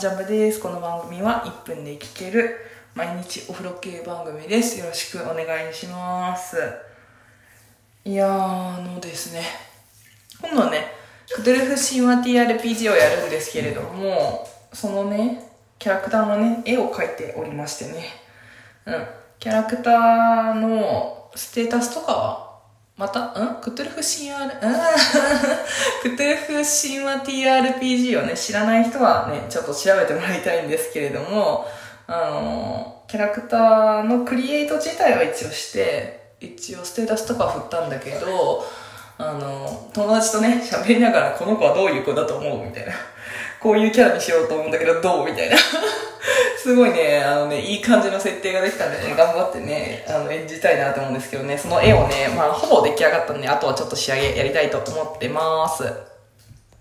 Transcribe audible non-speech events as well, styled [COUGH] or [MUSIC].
ジャンプです。この番組は1分で聴ける毎日お風呂系番組です。よろしくお願いします。いやー、あのですね、今度はね、クトゥルフ神話 TRPG をやるんですけれども、そのね、キャラクターのね、絵を描いておりましてね、うん、キャラクターのステータスとかは、また、ん？クトゥルフ神話、うん？クトゥルフ神話 [LAUGHS] TRPG をね、知らない人はね、ちょっと調べてもらいたいんですけれども、あの、キャラクターのクリエイト自体は一応して、一応ステータスとか振ったんだけど、あの、友達とね、喋りながら、この子はどういう子だと思うみたいな。こういうキャラにしようと思うんだけど、どうみたいな。[LAUGHS] すごいね、あのね、いい感じの設定ができたんでね、頑張ってね、あの、演じたいなと思うんですけどね、その絵をね、まあ、ほぼ出来上がったんで、あとはちょっと仕上げやりたいと思ってます。